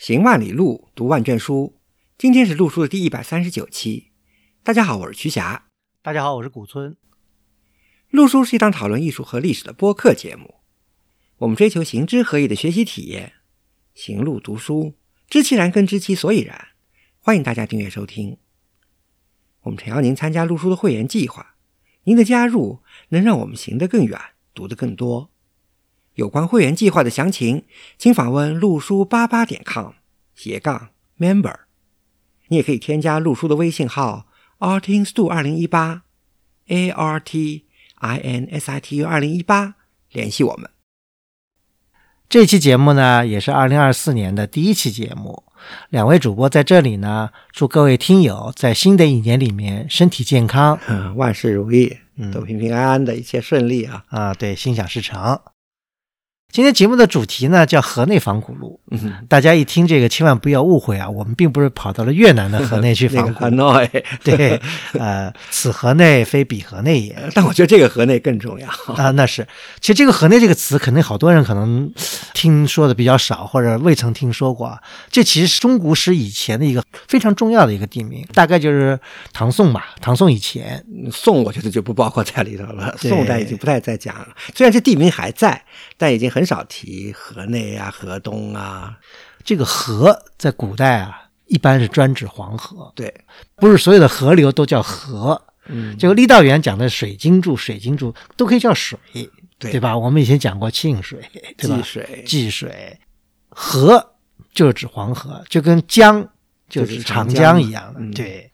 行万里路，读万卷书。今天是录书的第一百三十九期。大家好，我是瞿霞。大家好，我是古村。录书是一档讨论艺术和历史的播客节目。我们追求行知合一的学习体验，行路读书，知其然更知其所以然。欢迎大家订阅收听。我们诚邀您参加录书的会员计划。您的加入能让我们行得更远，读得更多。有关会员计划的详情，请访问陆叔八八点 com 斜杠 member。你也可以添加陆叔的微信号 artinstu 二零一八 a r t i n s i t u 二零一八联系我们。这期节目呢，也是二零二四年的第一期节目。两位主播在这里呢，祝各位听友在新的一年里面身体健康，嗯，万事如意，都平平安安的，一切顺利啊！啊，对，心想事成。今天节目的主题呢叫河内仿古路，大家一听这个千万不要误会啊，我们并不是跑到了越南的河内去仿古，对，呃，此河内非彼河内也。但我觉得这个河内更重要 啊，那是，其实这个河内这个词，肯定好多人可能听说的比较少，或者未曾听说过。这其实是中古史以前的一个非常重要的一个地名，大概就是唐宋吧，唐宋以前，宋我觉得就不包括在里头了，宋代已经不太再讲了。虽然这地名还在，但已经很。很少提河内啊、河东啊，这个河在古代啊，一般是专指黄河。对，不是所有的河流都叫河。嗯，这个郦道元讲的水经注、水经注都可以叫水，对吧？我们以前讲过沁水，对吧济水、济水，河就是指黄河，就跟江就是长江一样的。对，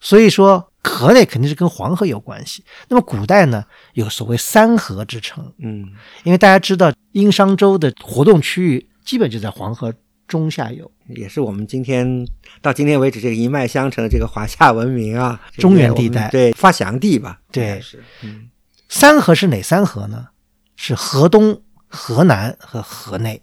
所以说。河内肯定是跟黄河有关系。那么古代呢，有所谓三河之称。嗯，因为大家知道殷商周的活动区域基本就在黄河中下游，也是我们今天到今天为止这个一脉相承的这个华夏文明啊，中原地带对发祥地吧？对，是。嗯，三河是哪三河呢？是河东、河南和河内。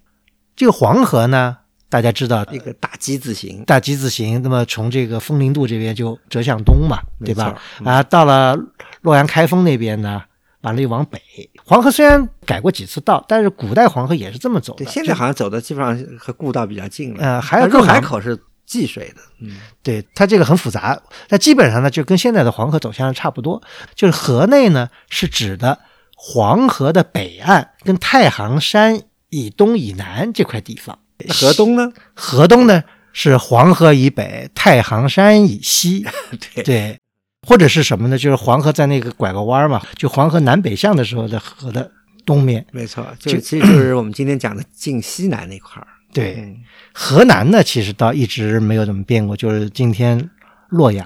这个黄河呢？大家知道一个大鸡字形，大鸡字形，那么从这个风陵渡这边就折向东嘛，对吧？啊，到了洛阳开封那边呢，完了又往北。黄河虽然改过几次道，但是古代黄河也是这么走的。现在好像走的基本上和故道比较近了。呃，还有入海口是济水的。嗯，对，它这个很复杂。但基本上呢，就跟现在的黄河走向差不多。就是河内呢，是指的黄河的北岸，跟太行山以东以南这块地方。河东呢？河东呢是黄河以北，太行山以西。对对，或者是什么呢？就是黄河在那个拐个弯嘛，就黄河南北向的时候的河的东面。没错，就其实就是我们今天讲的晋西南那块儿。对，河南呢，其实倒一直没有怎么变过，就是今天洛阳、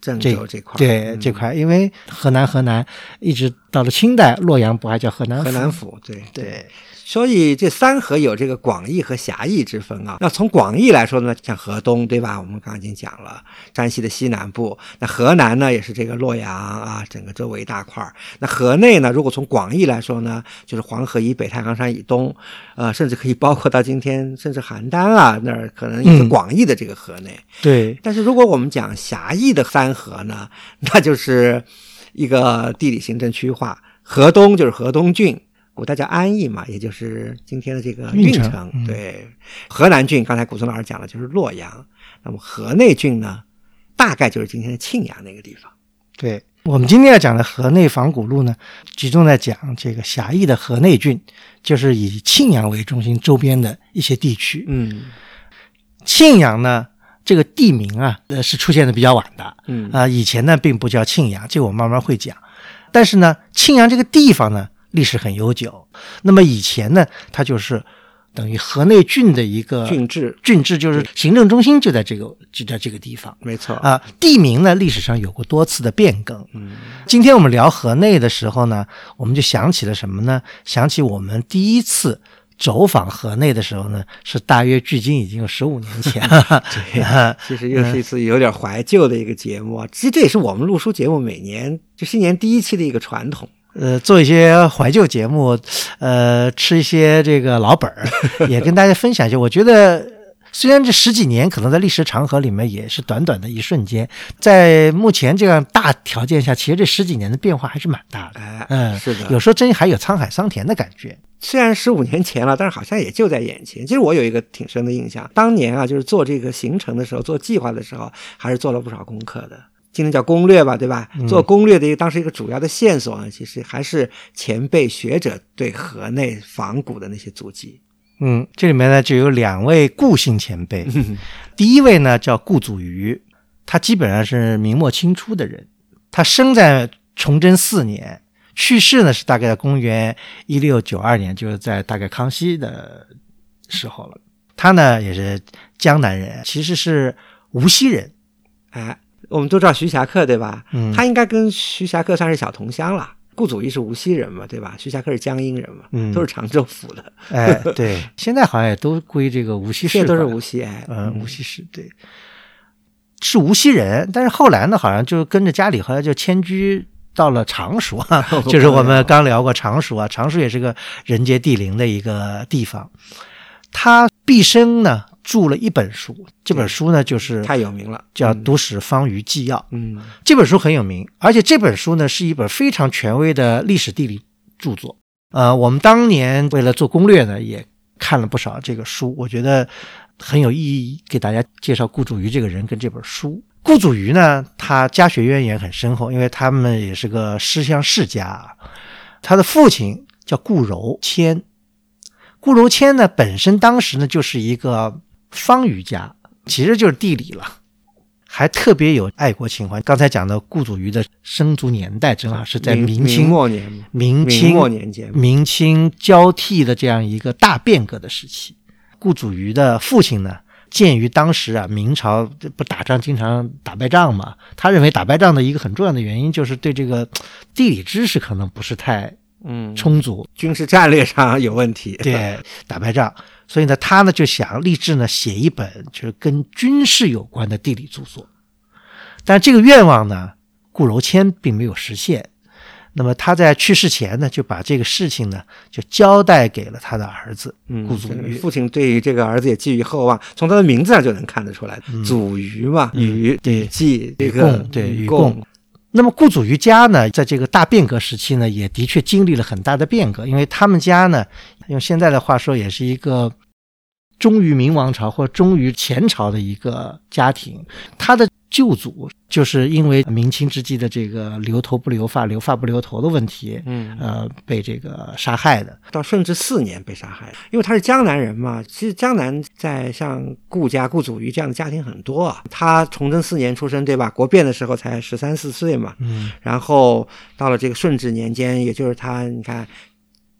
郑州这块。对这块，因为河南河南一直到了清代，洛阳不还叫河南河南府？对对。所以这三河有这个广义和狭义之分啊。那从广义来说呢，像河东，对吧？我们刚刚已经讲了，山西的西南部。那河南呢，也是这个洛阳啊，整个周围一大块儿。那河内呢，如果从广义来说呢，就是黄河以北、太行山以东，呃，甚至可以包括到今天，甚至邯郸啊那儿，可能也是广义的这个河内。对。但是如果我们讲狭义的三河呢，那就是一个地理行政区划，河东就是河东郡。古代叫安邑嘛，也就是今天的这个运城。对，河南郡刚才古村老师讲了，就是洛阳。那么河内郡呢，大概就是今天的庆阳那个地方。对我们今天要讲的河内仿古路呢，集中在讲这个狭义的河内郡，就是以庆阳为中心周边的一些地区。嗯，庆阳呢，这个地名啊，呃，是出现的比较晚的。嗯啊，以前呢并不叫庆阳，这个我慢慢会讲。但是呢，庆阳这个地方呢。历史很悠久，那么以前呢，它就是等于河内郡的一个郡治，郡治就是行政中心就在这个就在这个地方，没错啊。地名呢，历史上有过多次的变更。嗯，今天我们聊河内的时候呢，我们就想起了什么呢？想起我们第一次走访河内的时候呢，是大约距今已经有十五年前。对，其实又是一次有点怀旧的一个节目啊。其实这也是我们录书节目每年就新年第一期的一个传统。呃，做一些怀旧节目，呃，吃一些这个老本儿，也跟大家分享一下。我觉得虽然这十几年可能在历史长河里面也是短短的一瞬间，在目前这样大条件下，其实这十几年的变化还是蛮大的。哎，嗯，是的，有时候真还有沧海桑田的感觉。虽然十五年前了，但是好像也就在眼前。其实我有一个挺深的印象，当年啊，就是做这个行程的时候，做计划的时候，还是做了不少功课的。今天叫攻略吧，对吧？做攻略的一个当时一个主要的线索呢，其实还是前辈学者对河内仿古的那些足迹。嗯，这里面呢就有两位顾姓前辈。第一位呢叫顾祖瑜，他基本上是明末清初的人，他生在崇祯四年，去世呢是大概在公元一六九二年，就是在大概康熙的时候了。他呢也是江南人，其实是无锡人。哎。我们都知道徐霞客对吧？嗯，他应该跟徐霞客算是小同乡了。顾祖义是无锡人嘛，对吧？徐霞客是江阴人嘛，嗯，都是常州府的。哎，对，现在好像也都归这个无锡市，都是无锡哎，嗯，无锡市对，是无锡人。但是后来呢，好像就跟着家里好像就迁居到了常熟啊，就是我们刚聊过常熟啊，常熟也是个人杰地灵的一个地方。他毕生呢。著了一本书，这本书呢就是太有名了，叫《读史方舆纪要》。嗯，这本书很有名，而且这本书呢是一本非常权威的历史地理著作。呃，我们当年为了做攻略呢，也看了不少这个书，我觉得很有意义，给大家介绍顾祖瑜这个人跟这本书。顾祖瑜呢，他家学渊源很深厚，因为他们也是个诗乡世家，他的父亲叫顾柔谦，顾柔谦呢本身当时呢就是一个。方瑜伽其实就是地理了，还特别有爱国情怀。刚才讲的顾祖瑜的生卒年代，正好是在明清末年、明清末年间、明清交替的这样一个大变革的时期。顾祖瑜的父亲呢，鉴于当时啊明朝不打仗经常打败仗嘛，他认为打败仗的一个很重要的原因就是对这个地理知识可能不是太嗯充足，军事战略上有问题，对打败仗。所以呢，他呢就想立志呢写一本就是跟军事有关的地理著作，但这个愿望呢，顾柔谦并没有实现。那么他在去世前呢，就把这个事情呢就交代给了他的儿子顾祖瑜。父亲对于这个儿子也寄予厚望，从他的名字上就能看得出来，祖瑜嘛，瑜对寄这个对禹贡。那么顾祖瑜家呢，在这个大变革时期呢，也的确经历了很大的变革，因为他们家呢。用现在的话说，也是一个忠于明王朝或忠于前朝的一个家庭。他的舅祖就是因为明清之际的这个留头不留发、留发不留头的问题，嗯，呃，被这个杀害的。到顺治四年被杀害，因为他是江南人嘛。其实江南在像顾家、顾祖瑜这样的家庭很多啊。他崇祯四年出生，对吧？国变的时候才十三四岁嘛。嗯。然后到了这个顺治年间，也就是他，你看。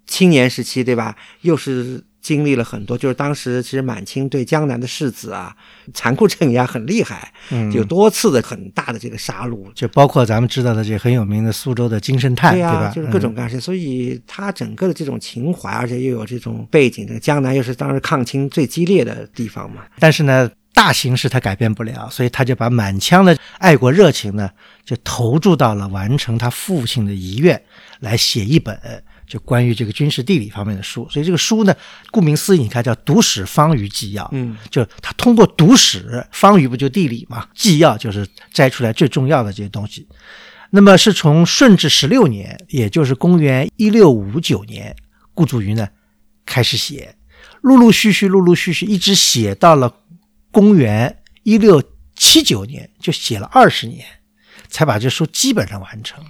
青年时期，对吧？又是经历了很多，就是当时其实满清对江南的士子啊，残酷镇压很厉害，嗯，有多次的很大的这个杀戮，就包括咱们知道的这很有名的苏州的金圣叹，对吧？就是各种各样的，所以他整个的这种情怀，而且又有这种背景，这个江南又是当时抗清最激烈的地方嘛。但是呢，大形势他改变不了，所以他就把满腔的爱国热情呢，就投注到了完成他父亲的遗愿，来写一本。就关于这个军事地理方面的书，所以这个书呢，顾名思义，你看叫《读史方舆纪要》。嗯，就是他通过读史，方舆不就地理嘛？纪要就是摘出来最重要的这些东西。那么是从顺治十六年，也就是公元一六五九年，顾祝瑜呢开始写，陆陆续续、陆陆续续，一直写到了公元一六七九年，就写了二十年，才把这书基本上完成，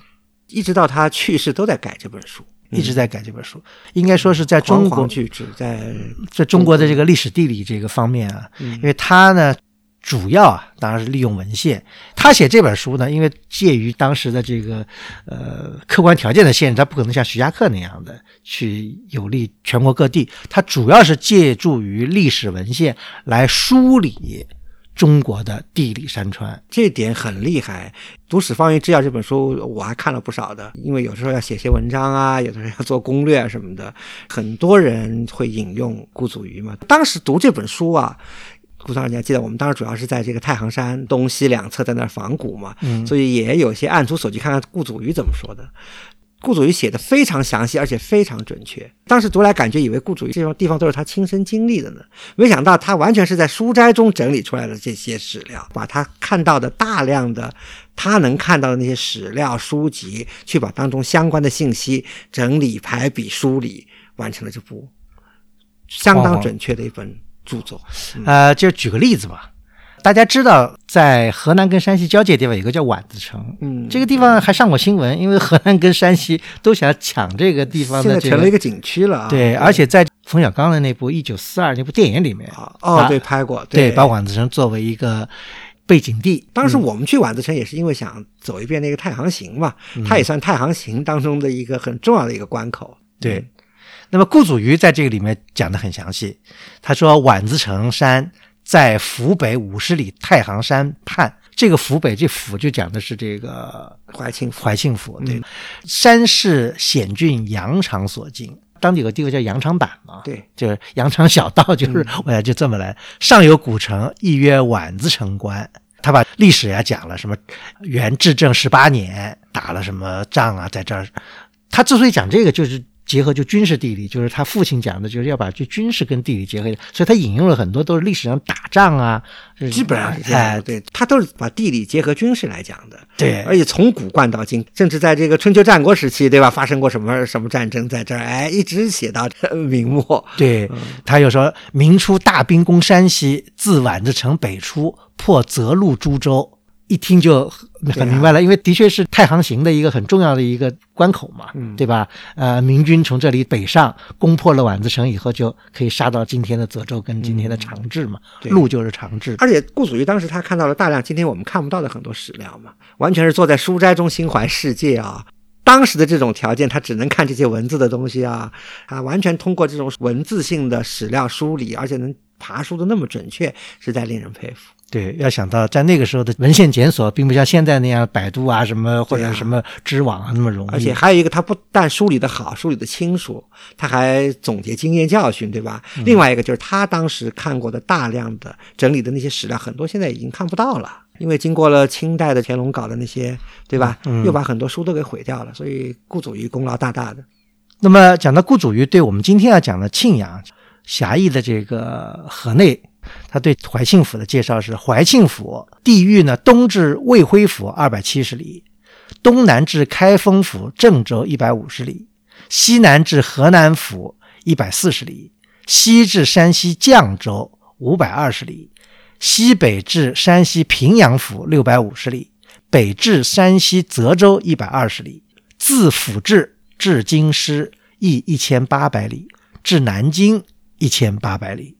一直到他去世都在改这本书。一直在改这本书，应该说是在中国，在在中国的这个历史地理这个方面啊，因为他呢，主要啊，当然是利用文献。他写这本书呢，因为介于当时的这个呃客观条件的限制，他不可能像徐霞客那样的去有利全国各地，他主要是借助于历史文献来梳理。中国的地理山川，这点很厉害。读史方舆纪要这本书，我还看了不少的。因为有时候要写些文章啊，有的时候要做攻略什么的，很多人会引用顾祖瑜嘛。当时读这本书啊，顾总你还记得，我们当时主要是在这个太行山东西两侧在那儿仿古嘛，所以也有些按图索骥，看看顾祖瑜怎么说的。顾祖禹写的非常详细，而且非常准确。当时读来感觉以为顾祖禹这种地方都是他亲身经历的呢，没想到他完全是在书斋中整理出来的这些史料，把他看到的大量的他能看到的那些史料书籍，去把当中相关的信息整理排比梳理，完成了这部相当准确的一本著作。呃，就举个例子吧。大家知道，在河南跟山西交界地方有个叫宛子城，嗯，这个地方还上过新闻，因为河南跟山西都想抢这个地方，现在成了一个景区了。对，而且在冯小刚的那部《一九四二》那部电影里面，哦，对，拍过，对，把宛子城作为一个背景地。当时我们去宛子城也是因为想走一遍那个太行行嘛，它也算太行行当中的一个很重要的一个关口。对，那么顾祖瑜在这个里面讲的很详细，他说宛子城山。在府北五十里太行山畔，这个府北这府就讲的是这个怀庆怀庆府。对，山势险峻，羊肠所经。当地有个地方叫羊肠坂嘛，对，就是羊肠小道，就是我呀就这么来。上有古城，亦曰宛子城关。他把历史呀讲了，什么元至正十八年打了什么仗啊，在这儿。他之所以讲这个，就是。结合就军事地理，就是他父亲讲的，就是要把这军事跟地理结合，所以他引用了很多都是历史上打仗啊，基本上是这样。对他都是把地理结合军事来讲的。对，而且从古贯到今，甚至在这个春秋战国时期，对吧？发生过什么什么战争，在这儿，哎，一直写到明末。对，他又说明初大兵攻山西，自宛子城北出，破泽路株洲。一听就很明白了，因为的确是太行行的一个很重要的一个关口嘛，对吧？呃，明军从这里北上，攻破了宛子城以后，就可以杀到今天的泽州跟今天的长治嘛，路就是长治。而且顾祖禹当时他看到了大量今天我们看不到的很多史料嘛，完全是坐在书斋中心怀世界啊。当时的这种条件，他只能看这些文字的东西啊，啊，完全通过这种文字性的史料梳理，而且能爬书的那么准确，实在令人佩服。对，要想到在那个时候的文献检索，并不像现在那样百度啊什么或者什么知网啊那么容易。而且还有一个，他不但梳理的好，梳理的清楚，他还总结经验教训，对吧？另外一个就是他当时看过的大量的整理的那些史料，很多现在已经看不到了，因为经过了清代的乾隆搞的那些，对吧？又把很多书都给毁掉了，所以顾祖禹功劳大大的。那么讲到顾祖禹，对我们今天要讲的庆阳狭义的这个河内。他对怀庆府的介绍是：怀庆府地域呢，东至魏辉府二百七十里，东南至开封府郑州一百五十里，西南至河南府一百四十里，西至山西绛州五百二十里，西北至山西平阳府六百五十里，北至山西泽州一百二十里，自府治至京师亦一千八百里，至南京一千八百里。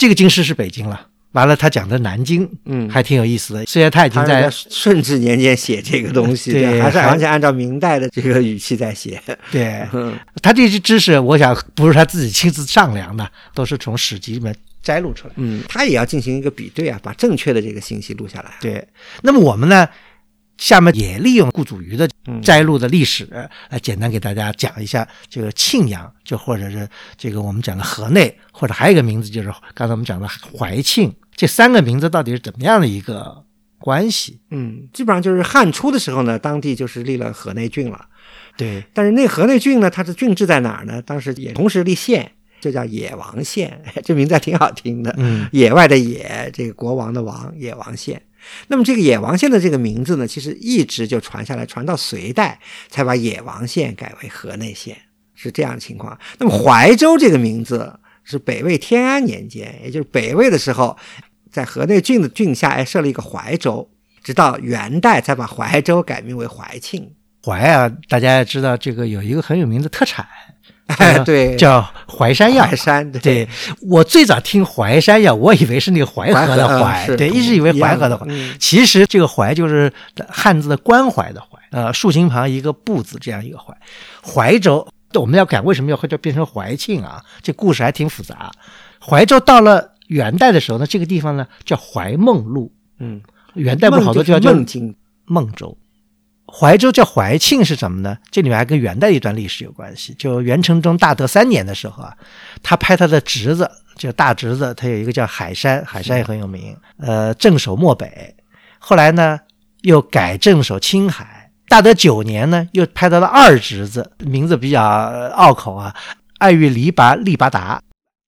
这个京师是北京了，完了他讲的南京，嗯，还挺有意思的。虽然他已经在顺治年间写这个东西，对，还是完全按照明代的这个语气在写。对，他这些知识，我想不是他自己亲自丈量的，都是从史籍里面摘录出来。嗯，他也要进行一个比对啊，把正确的这个信息录下来。对，那么我们呢？下面也利用顾祖瑜的摘录的历史来简单给大家讲一下这个庆阳，就或者是这个我们讲的河内，或者还有一个名字就是刚才我们讲的怀庆，这三个名字到底是怎么样的一个关系？嗯，基本上就是汉初的时候呢，当地就是立了河内郡了。对，但是那河内郡呢，它的郡治在哪儿呢？当时也同时立县，就叫野王县，这名字还挺好听的。嗯，野外的野，这个国王的王，野王县。那么这个野王县的这个名字呢，其实一直就传下来，传到隋代才把野王县改为河内县，是这样的情况。那么怀州这个名字是北魏天安年间，也就是北魏的时候，在河内郡的郡下哎设了一个怀州，直到元代才把怀州改名为怀庆。怀啊，大家也知道这个有一个很有名的特产。对，叫淮山药。淮山，对我最早听淮山药，我以为是那个淮河的淮，对，一直以为淮河的淮。其实这个淮就是汉字的关怀的怀，呃，竖心旁一个不字这样一个怀。怀州，我们要改为什么要会叫变成怀庆啊？这故事还挺复杂。怀州到了元代的时候呢，这个地方呢叫怀梦路。嗯，元代不好多叫孟津、孟州。怀州叫怀庆是什么呢？这里面还跟元代一段历史有关系。就元成宗大德三年的时候啊，他派他的侄子，就大侄子，他有一个叫海山，海山也很有名，呃，镇守漠北。后来呢，又改镇守青海，大德九年呢，又派他的二侄子，名字比较拗口啊，爱玉黎拔利拔达，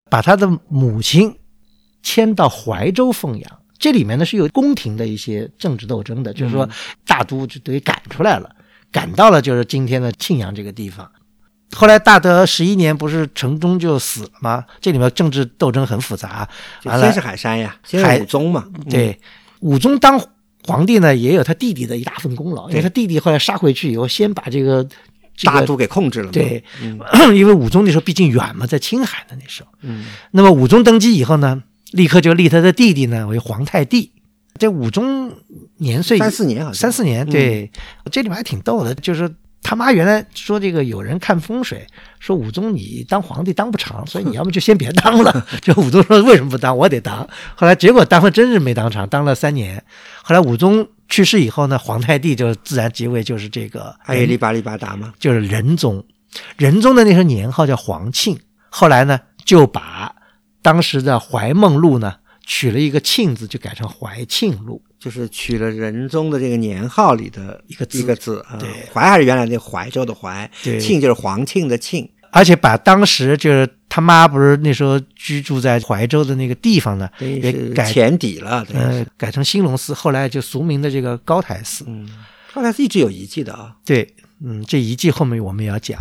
把他的母亲迁到怀州奉养。这里面呢是有宫廷的一些政治斗争的，就是说大都就等于赶出来了，赶到了就是今天的庆阳这个地方。后来大德十一年不是城中就死了吗？这里面政治斗争很复杂。先是海山呀，先是武宗嘛。对，武宗当皇帝呢，也有他弟弟的一大份功劳，因为他弟弟后来杀回去以后，先把这个大都给控制了。对，因为武宗那时候毕竟远嘛，在青海的那时候。嗯。那么武宗登基以后呢，立刻就立他的弟弟呢为皇太帝。这武宗年岁三四年好像，三四年。对，这里面还挺逗的，就是。他妈原来说这个有人看风水，说武宗你当皇帝当不长，所以你要么就先别当了。就武宗说为什么不当？我得当。后来结果当了，真是没当长，当了三年。后来武宗去世以后呢，皇太帝就自然即位，就是这个爱玉力巴利巴达嘛，就是仁宗。仁宗的那时候年号叫皇庆，后来呢就把当时的怀梦路呢取了一个庆字，就改成怀庆路。就是取了仁宗的这个年号里的一个一个字啊，对，怀还是原来那怀州的怀，庆就是皇庆的庆，而且把当时就是他妈不是那时候居住在怀州的那个地方呢，也改前底了，呃，改成兴隆寺，后来就俗名的这个高台寺。嗯，高台寺一直有遗迹的啊。对，嗯，这遗迹后面我们也要讲。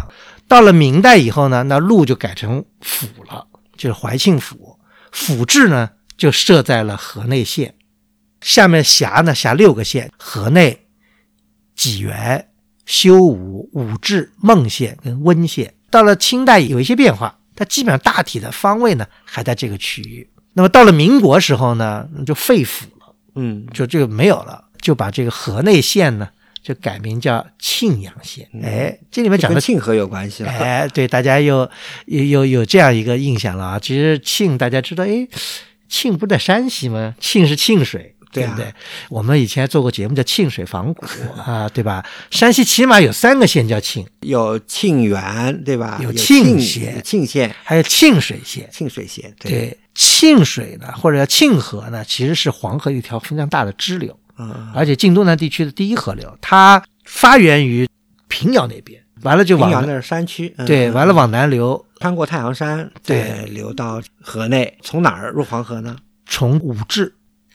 到了明代以后呢，那路就改成府了，就是怀庆府，府治呢就设在了河内县。下面辖呢辖六个县：河内、济源、修武、武治、孟县跟温县。到了清代有一些变化，它基本上大体的方位呢还在这个区域。那么到了民国时候呢，就废府了，嗯，就这个没有了，就把这个河内县呢就改名叫庆阳县。哎，这里面讲的庆和有关系了。哎，对，大家又又有有这样一个印象了啊。其实庆大家知道，哎，庆不在山西吗？庆是庆水。对不对？我们以前做过节目叫沁水仿古啊，对吧？山西起码有三个县叫庆，有沁源，对吧？有沁县，沁县，还有沁水县。沁水县，对，沁水呢，或者叫沁河呢，其实是黄河一条非常大的支流，嗯，而且晋东南地区的第一河流，它发源于平遥那边，完了就往那是山区，对，完了往南流，穿过太行山，对，流到河内，从哪儿入黄河呢？从武陟。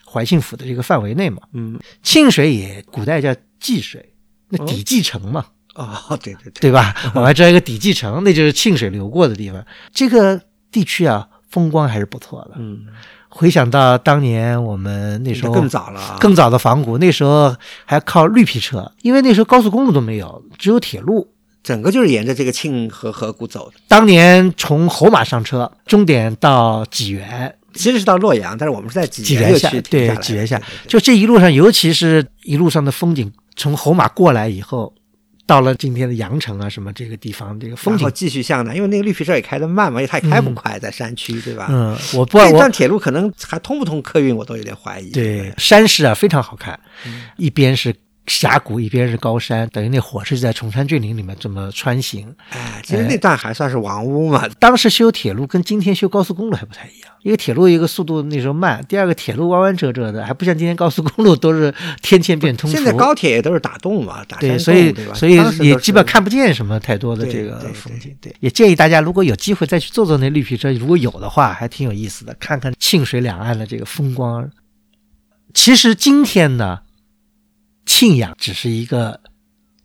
怀庆府的这个范围内嘛，嗯，沁水也古代叫济水，那底济城嘛，哦，对对对，对吧？我们还知道一个底济城，那就是沁水流过的地方。这个地区啊，风光还是不错的。嗯，回想到当年我们那时候更早了，更早的仿古，那时候还靠绿皮车，因为那时候高速公路都没有，只有铁路，整个就是沿着这个沁河河谷走的。当年从侯马上车，终点到济源。其实是到洛阳，但是我们是在济源下，对济源下，就这一路上，尤其是一路上的风景，从侯马过来以后，到了今天的阳城啊，什么这个地方，这个风景继续向南，因为那个绿皮车也开得慢嘛，也它也开不快，在山区，对吧？嗯，我不这段铁路可能还通不通客运，我都有点怀疑。对，山势啊非常好看，一边是。峡谷一边是高山，等于那火车在崇山峻岭里面这么穿行。哎，其实那段还算是王屋嘛。当时修铁路跟今天修高速公路还不太一样，一个铁路一个速度那时候慢，第二个铁路弯弯折折的，还不像今天高速公路都是天堑变通。现在高铁也都是打洞嘛，打对，所以所以也基本看不见什么太多的这个风景。对，也建议大家如果有机会再去坐坐那绿皮车，如果有的话，还挺有意思的，看看沁水两岸的这个风光。其实今天呢。庆阳只是一个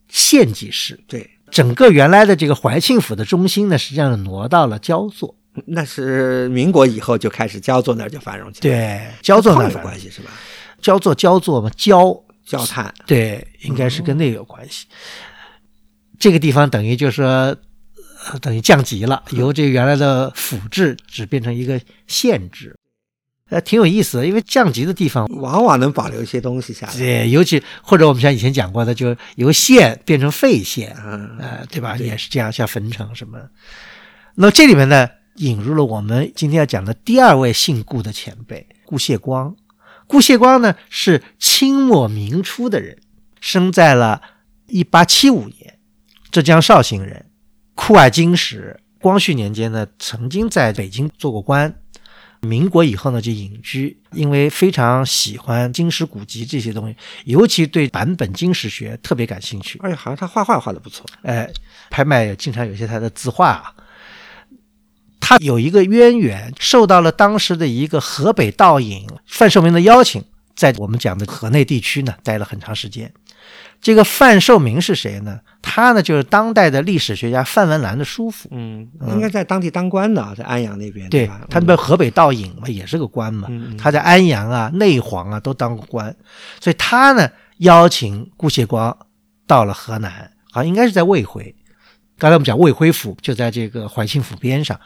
县级市，对整个原来的这个怀庆府的中心呢，实际上挪到了焦作。那是民国以后就开始焦作那儿就繁荣起来，对焦作那有关系是吧？焦作焦作嘛，焦焦炭，对，应该是跟那有关系。这个地方等于就是说，等于降级了，由这原来的府制只变成一个县制。呃，挺有意思的，因为降级的地方往往能保留一些东西下来。对，尤其或者我们像以前讲过的，就由县变成废县，呃，对吧？也是这样，像汾城什么。那这里面呢，引入了我们今天要讲的第二位姓顾的前辈顾谢光。顾谢光呢是清末明初的人，生在了一八七五年，浙江绍兴人，酷爱经史。光绪年间呢，曾经在北京做过官。民国以后呢就隐居，因为非常喜欢金石古籍这些东西，尤其对版本金石学特别感兴趣。而且好像他画画画的不错，哎，拍卖经常有些他的字画。他有一个渊源，受到了当时的一个河北道尹范寿明的邀请，在我们讲的河内地区呢待了很长时间。这个范寿明是谁呢？他呢就是当代的历史学家范文澜的叔父。嗯，应该在当地当官的啊，在安阳那边。对，他那边河北道尹嘛，也是个官嘛。他在安阳啊、内黄啊都当过官，所以他呢邀请顾颉光到了河南，好像应该是在魏回。刚才我们讲魏辉府就在这个怀庆府边上，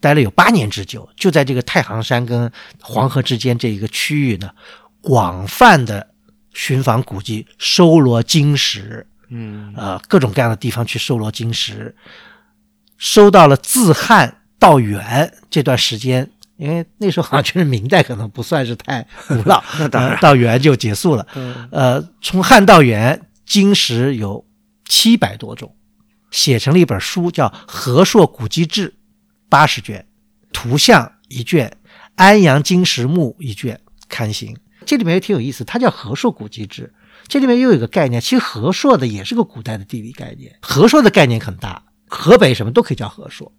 待了有八年之久，就在这个太行山跟黄河之间这一个区域呢，广泛的。寻访古迹，收罗金石，嗯，呃，各种各样的地方去收罗金石，收到了自汉到元这段时间，因为那时候好像就是明代，可能不算是太古老，那当然到元就结束了。呃，从汉到元，金石有七百多种，写成了一本书，叫《和硕古迹志》，八十卷，图像一卷，安阳金石墓一卷，刊行。这里面也挺有意思，它叫和硕古籍志。这里面又有一个概念，其实和硕的也是个古代的地理概念。和硕的概念很大，河北什么都可以叫和硕。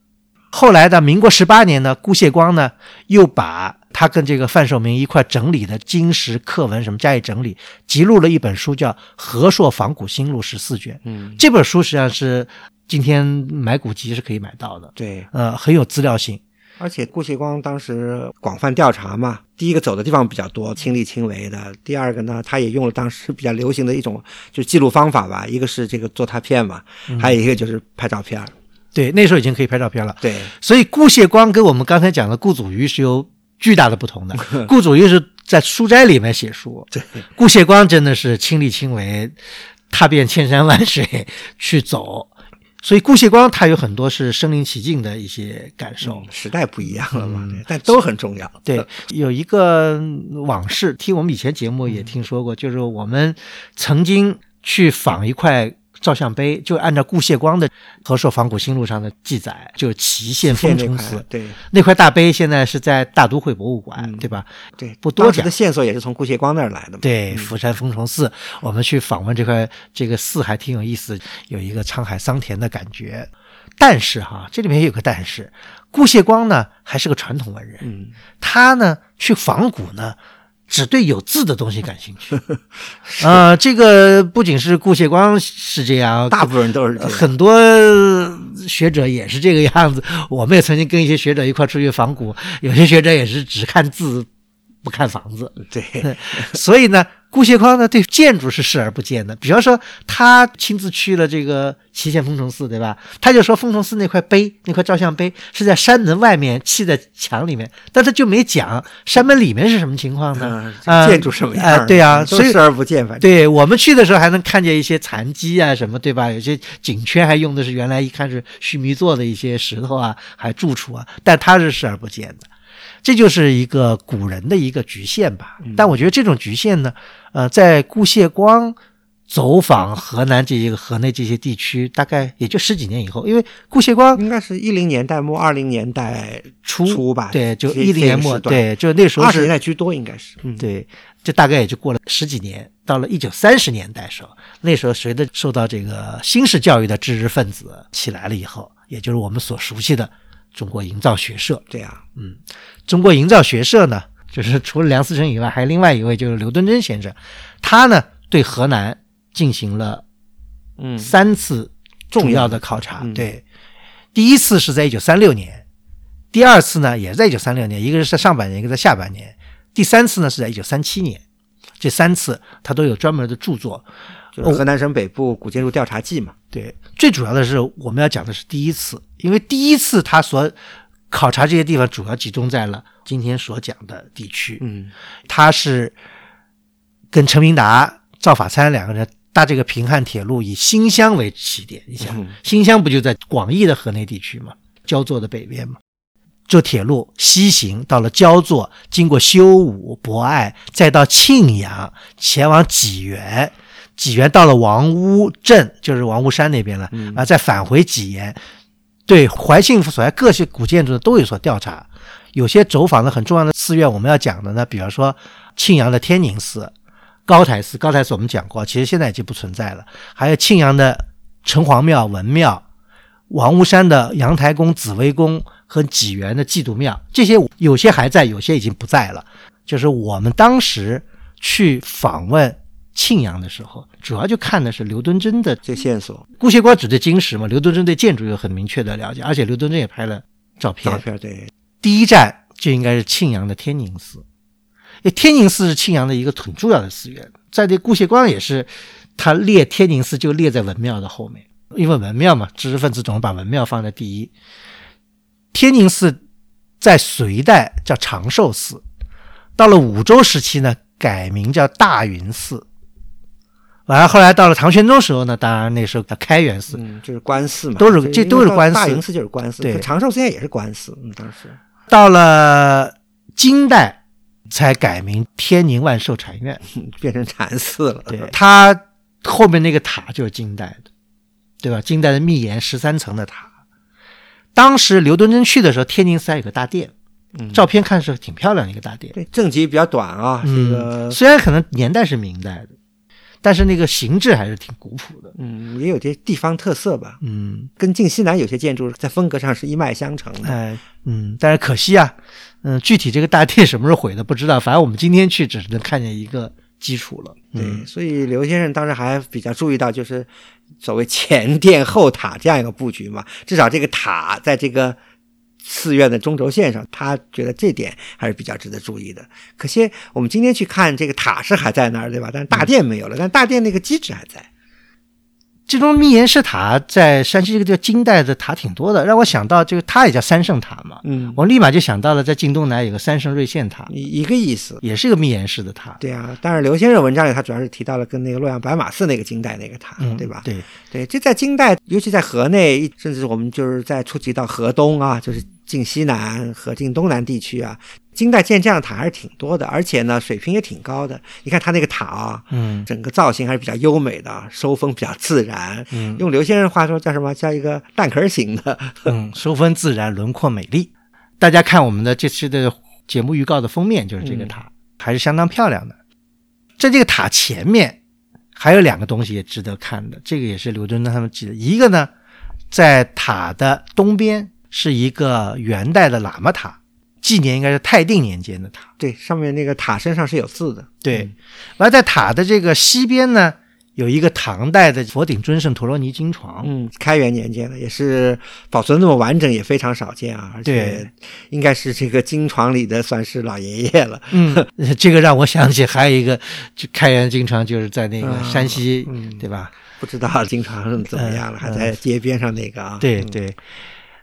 后来的民国十八年呢，顾谢光呢又把他跟这个范寿明一块整理的金石刻文什么加以整理，辑录了一本书，叫《和硕仿古新录》十四卷。嗯，这本书实际上是今天买古籍是可以买到的。对，呃，很有资料性。而且顾颉光当时广泛调查嘛，第一个走的地方比较多，亲力亲为的；第二个呢，他也用了当时比较流行的一种就是记录方法吧，一个是这个做拓片嘛，还有一个就是拍照片。对，那时候已经可以拍照片了。对，所以顾颉光跟我们刚才讲的顾祖瑜是有巨大的不同的。顾祖瑜是在书斋里面写书，对，顾颉光真的是亲力亲为，踏遍千山万水去走。所以顾颉光他有很多是身临其境的一些感受，时代不一样了嘛，但都很重要。对，有一个往事，听我们以前节目也听说过，就是我们曾经去访一块。照相碑就按照顾颉光的《和硕仿古新录》上的记载，就是祁县丰城寺。对，那块大碑现在是在大都会博物馆，对吧？对，不多讲的线索也是从顾颉光那儿来的。对，福山丰城寺，我们去访问这块这个寺还挺有意思，有一个沧海桑田的感觉。但是哈，这里面也有个但是，顾颉光呢还是个传统文人，嗯，他呢去仿古呢。只对有字的东西感兴趣，啊，这个不仅是顾谢光是这样，大部分人都是这样，很多学者也是这个样子。我们也曾经跟一些学者一块出去仿古，有些学者也是只看字不看房子。对，所以呢。顾颉光呢，对建筑是视而不见的。比方说，他亲自去了这个祁县封城寺，对吧？他就说，封城寺那块碑，那块照相碑是在山门外面砌在墙里面，但他就没讲山门里面是什么情况呢？啊，建筑什么样？对啊，所以视而不见。反正对我们去的时候还能看见一些残基啊，什么对吧？有些景圈还用的是原来一看是须弥座的一些石头啊，还住处啊，但他是视而不见的。这就是一个古人的一个局限吧，但我觉得这种局限呢，呃，在顾谢光走访河南这些个河内这些地区，大概也就十几年以后，因为顾谢光应该是一零年代末二零年代初吧，对，就一零年末，对，就那时候二十年代居多，应该是，对，这大概也就过了十几年，到了一九三十年代时候，那时候随着受到这个新式教育的知识分子起来了以后，也就是我们所熟悉的。中国营造学社这样，嗯，中国营造学社呢，就是除了梁思成以外，还有另外一位就是刘敦桢先生，他呢对河南进行了嗯。三次重要的考察，对，第一次是在一九三六年，第二次呢也在一九三六年，一个是在上半年，一个在下半年，第三次呢是在一九三七年，这三次他都有专门的著作。就是河南省北部古建筑调查记嘛。对，最主要的是我们要讲的是第一次，因为第一次他所考察这些地方主要集中在了今天所讲的地区。嗯，他是跟陈明达、赵法参两个人搭这个平汉铁路，以新乡为起点。你想，新乡不就在广义的河内地区吗？焦作的北边吗？坐铁路西行到了焦作，经过修武、博爱，再到庆阳，前往济源。济源到了王屋镇，就是王屋山那边了啊，再返回济源，对怀庆府所在各些古建筑都有所调查，有些走访的很重要的寺院，我们要讲的呢，比方说庆阳的天宁寺、高台寺，高台寺我们讲过，其实现在已经不存在了。还有庆阳的城隍庙、文庙，王屋山的阳台宫、紫薇宫和济源的祭祖庙，这些有些还在，有些已经不在了。就是我们当时去访问庆阳的时候，主要就看的是刘敦桢的这线索。顾颉光只对金石嘛，刘敦桢对建筑有很明确的了解，而且刘敦桢也拍了照片。照片对。第一站就应该是庆阳的天宁寺，天宁寺是庆阳的一个很重要的寺院。在这顾颉光也是，他列天宁寺就列在文庙的后面，因为文庙嘛，知识分子总是把文庙放在第一。天宁寺在隋代叫长寿寺。到了武周时期呢，改名叫大云寺。完了，后来到了唐玄宗时候呢，当然那时候叫开元寺，嗯，就是官寺嘛，都是这都是官寺。大云寺就是官寺，对，长寿寺也是官寺。嗯，当时到了金代才改名天宁万寿禅院，变成禅寺了。对，它后面那个塔就是金代的，对吧？金代的密檐十三层的塔。当时刘敦桢去的时候，天宁寺还有个大殿。照片看是挺漂亮的一个大殿，对，正极比较短啊。这个虽然可能年代是明代的，但是那个形制还是挺古朴的。嗯，也有些地方特色吧。嗯，跟晋西南有些建筑在风格上是一脉相承的。哎，嗯，但是可惜啊，嗯，具体这个大殿什么时候毁的不知道。反正我们今天去只是能看见一个基础了。对，所以刘先生当时还比较注意到，就是所谓前殿后塔这样一个布局嘛，至少这个塔在这个。寺院的中轴线上，他觉得这点还是比较值得注意的。可惜我们今天去看这个塔是还在那儿，对吧？但是大殿没有了，但大殿那个基址还在。这种密檐式塔在山西这个叫金代的塔挺多的，让我想到这个它也叫三圣塔嘛。嗯，我立马就想到了在晋东南有个三圣瑞县塔，一个意思，也是一个密檐式的塔。对啊，但是刘先生文章里他主要是提到了跟那个洛阳白马寺那个金代那个塔，对吧？对对，这在金代，尤其在河内，甚至我们就是在触及到河东啊，就是。晋西南和晋东南地区啊，金代建这样的塔还是挺多的，而且呢，水平也挺高的。你看它那个塔啊，嗯，整个造型还是比较优美的，收风比较自然。嗯，用刘先生话说叫什么？叫一个蛋壳型的。嗯，收风自然，轮廓美丽。大家看我们的这次的节目预告的封面就是这个塔，还是相当漂亮的。在这个塔前面还有两个东西也值得看的，这个也是刘敦桢他们记的。一个呢，在塔的东边。是一个元代的喇嘛塔，纪年应该是泰定年间的塔。对，上面那个塔身上是有字的。对，完在塔的这个西边呢，有一个唐代的佛顶尊圣陀罗尼金床。嗯，开元年间的，也是保存那么完整，也非常少见啊。而且应该是这个金床里的算是老爷爷了。嗯，这个让我想起还有一个，就开元金床就是在那个山西，对吧？不知道金床怎么样了，还在街边上那个啊。对对。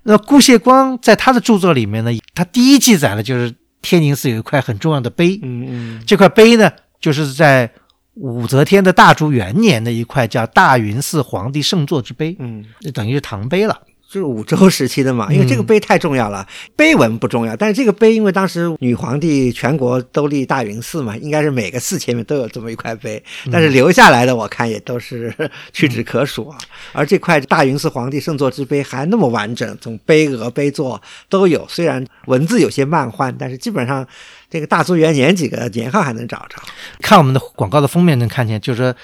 那顾谢光在他的著作里面呢，他第一记载了就是天宁寺有一块很重要的碑，嗯嗯，这块碑呢，就是在武则天的大竹元年的一块叫大云寺皇帝圣座之碑，嗯，就等于是唐碑了。就是武周时期的嘛，因为这个碑太重要了，碑文不重要，但是这个碑因为当时女皇帝全国都立大云寺嘛，应该是每个寺前面都有这么一块碑，但是留下来的我看也都是 屈指可数啊。而这块大云寺皇帝圣座之碑还那么完整，从碑额、碑座都有，虽然文字有些漫换，但是基本上这个大足元年几个年号还能找着。看我们的广告的封面能看见，就是说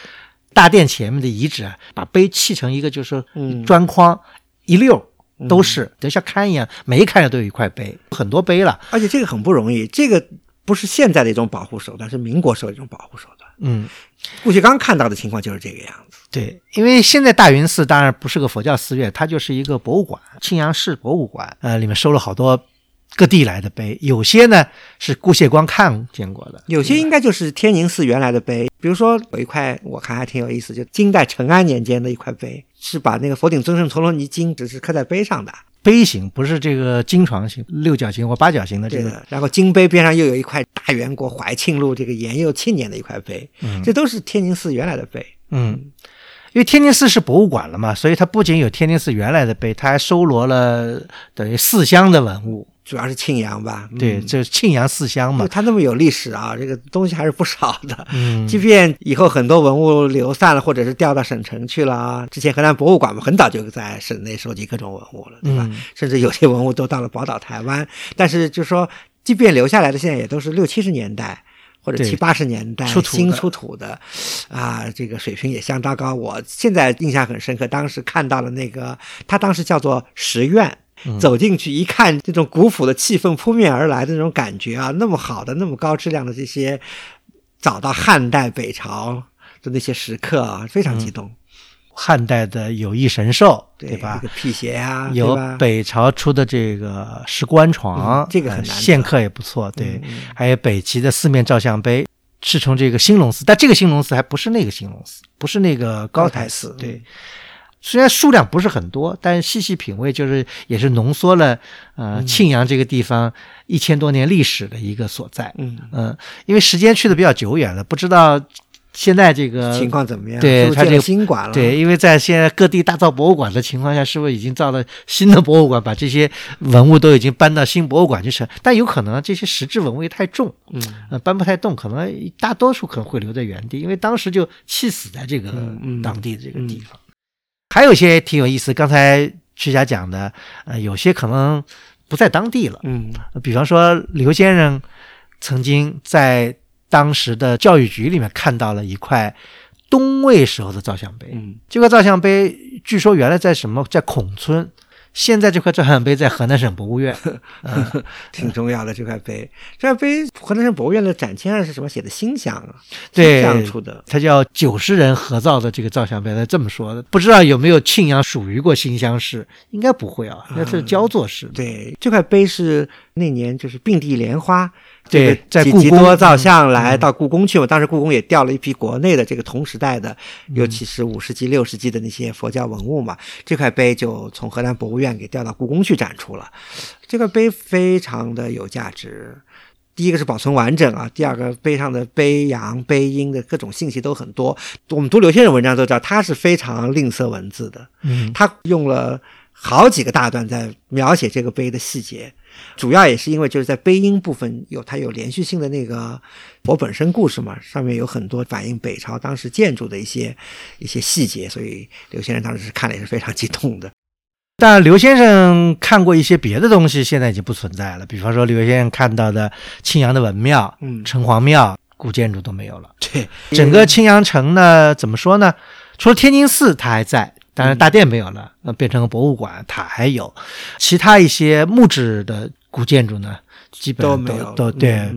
大殿前面的遗址啊，把碑砌成一个就是砖框。一溜都是，就像龛一眼，每一龛上都有一块碑，很多碑了。而且这个很不容易，这个不是现在的一种保护手段，是民国时候一种保护手段。嗯，顾颉刚看到的情况就是这个样子。对，因为现在大云寺当然不是个佛教寺院，它就是一个博物馆，庆阳市博物馆。呃，里面收了好多各地来的碑，有些呢是顾谢光看见过的，有些应该就是天宁寺原来的碑。比如说有一块，我看还挺有意思，就金代成安年间的一块碑。是把那个佛顶尊胜陀罗尼经只是刻在碑上的碑形，不是这个金床形、六角形或八角形的这个。然后金碑边上又有一块大元国怀庆路这个延佑庆年的一块碑，这都是天宁寺原来的碑。嗯，因为天宁寺是博物馆了嘛，所以它不仅有天宁寺原来的碑，它还收罗了等于四乡的文物。主要是庆阳吧？对，这庆阳四乡嘛。它那么有历史啊，这个东西还是不少的。嗯，即便以后很多文物流散了，或者是调到省城去了啊，之前河南博物馆嘛，很早就在省内收集各种文物了，对吧？甚至有些文物都到了宝岛台湾。但是就说，即便留下来的，现在也都是六七十年代或者七八十年代新出土的，啊，这个水平也相当高。我现在印象很深刻，当时看到了那个，他当时叫做石院。走进去一看，这种古朴的气氛扑面而来的那种感觉啊，那么好的、那么高质量的这些，找到汉代北朝的那些石刻啊，非常激动。汉代的有翼神兽，对吧？辟邪啊，有北朝出的这个石棺床，这个很难。线刻也不错，对。还有北齐的四面照相碑，是从这个兴隆寺，但这个兴隆寺还不是那个兴隆寺，不是那个高台寺，对。虽然数量不是很多，但细细品味，就是也是浓缩了呃庆阳这个地方一千多年历史的一个所在。嗯嗯，因为时间去的比较久远了，不知道现在这个情况怎么样？对，它这个新馆了。对，因为在现在各地大造博物馆的情况下，是不是已经造了新的博物馆，把这些文物都已经搬到新博物馆去成？但有可能这些实质文物也太重，嗯，搬不太动，可能大多数可能会留在原地，因为当时就气死在这个当地的这个地方。还有一些挺有意思，刚才曲家讲的，呃，有些可能不在当地了，嗯，比方说刘先生曾经在当时的教育局里面看到了一块东魏时候的照相碑，嗯，这个照相碑据说原来在什么，在孔村。现在这块照相碑在河南省博物院，挺重要的这块碑。这块碑河南省博物院的展签上是什么写的？心想啊，对，出的。它叫九十人合造的这个照相碑，它这么说的。不知道有没有庆阳属于过新乡市？应该不会啊，那是焦作市。对，这块碑是那年就是并蒂莲花。对，在故宫造像来到故宫去嘛，当时故宫也调了一批国内的这个同时代的，尤其是五世纪、六世纪的那些佛教文物嘛。这块碑就从河南博物院给调到故宫去展出了。这块碑非常的有价值，第一个是保存完整啊，第二个碑上的碑阳、碑阴的各种信息都很多。我们读刘先生文章都知道，他是非常吝啬文字的，嗯，他用了好几个大段在描写这个碑的细节。主要也是因为就是在碑音部分有它有连续性的那个我本身故事嘛，上面有很多反映北朝当时建筑的一些一些细节，所以刘先生当时是看了也是非常激动的。但刘先生看过一些别的东西，现在已经不存在了。比方说刘先生看到的庆阳的文庙、嗯，城隍庙古建筑都没有了。对，整个庆阳城呢，怎么说呢？除了天津寺它还在。当然，大殿没有了，那变成个博物馆，塔还有，其他一些木质的古建筑呢，基本都没有，都对。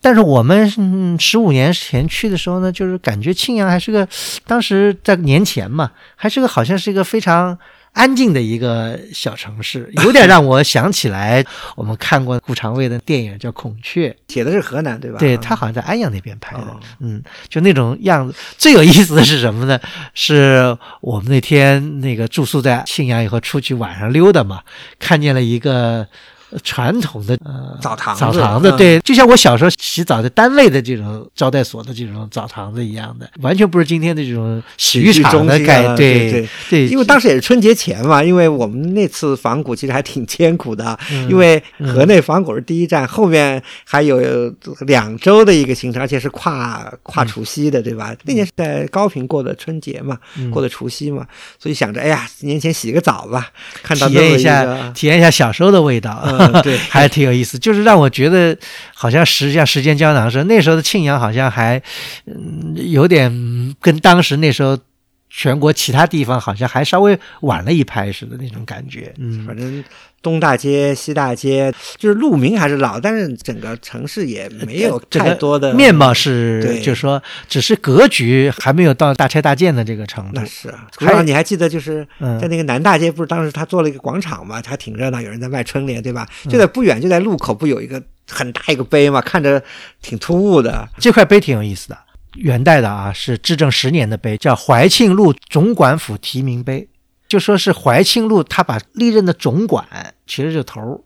但是我们十五年前去的时候呢，就是感觉庆阳还是个，当时在年前嘛，还是个好像是一个非常。安静的一个小城市，有点让我想起来我们看过顾长卫的电影叫《孔雀》，写的是河南对吧？对他好像在安阳那边拍的，嗯，就那种样子。最有意思的是什么呢？是我们那天那个住宿在庆阳以后，出去晚上溜达嘛，看见了一个。传统的呃澡堂澡堂子，对，就像我小时候洗澡的单位的这种招待所的这种澡堂子一样的，完全不是今天的这种洗浴场的概念。对对对，因为当时也是春节前嘛，因为我们那次仿古其实还挺艰苦的，因为河内仿古是第一站，后面还有两周的一个行程，而且是跨跨除夕的，对吧？那年是在高平过的春节嘛，过的除夕嘛，所以想着，哎呀，年前洗个澡吧，看到体验一下体验一下小时候的味道。对，还挺有意思，就是让我觉得好像时像时间胶囊似的。那时候的庆阳好像还，嗯，有点跟当时那时候全国其他地方好像还稍微晚了一拍似的那种感觉。嗯，反正。东大街、西大街，就是路名还是老，但是整个城市也没有太多的面貌是，就是说，只是格局还没有到大拆大建的这个程度。那是啊，还有你还记得，就是在那个南大街，不是当时他做了一个广场嘛，还挺热闹，有人在卖春联，对吧？就在不远，就在路口，不有一个很大一个碑嘛，看着挺突兀的。这块碑挺有意思的，元代的啊，是至正十年的碑，叫怀庆路总管府题名碑。就说是怀庆路，他把历任的总管取了这个头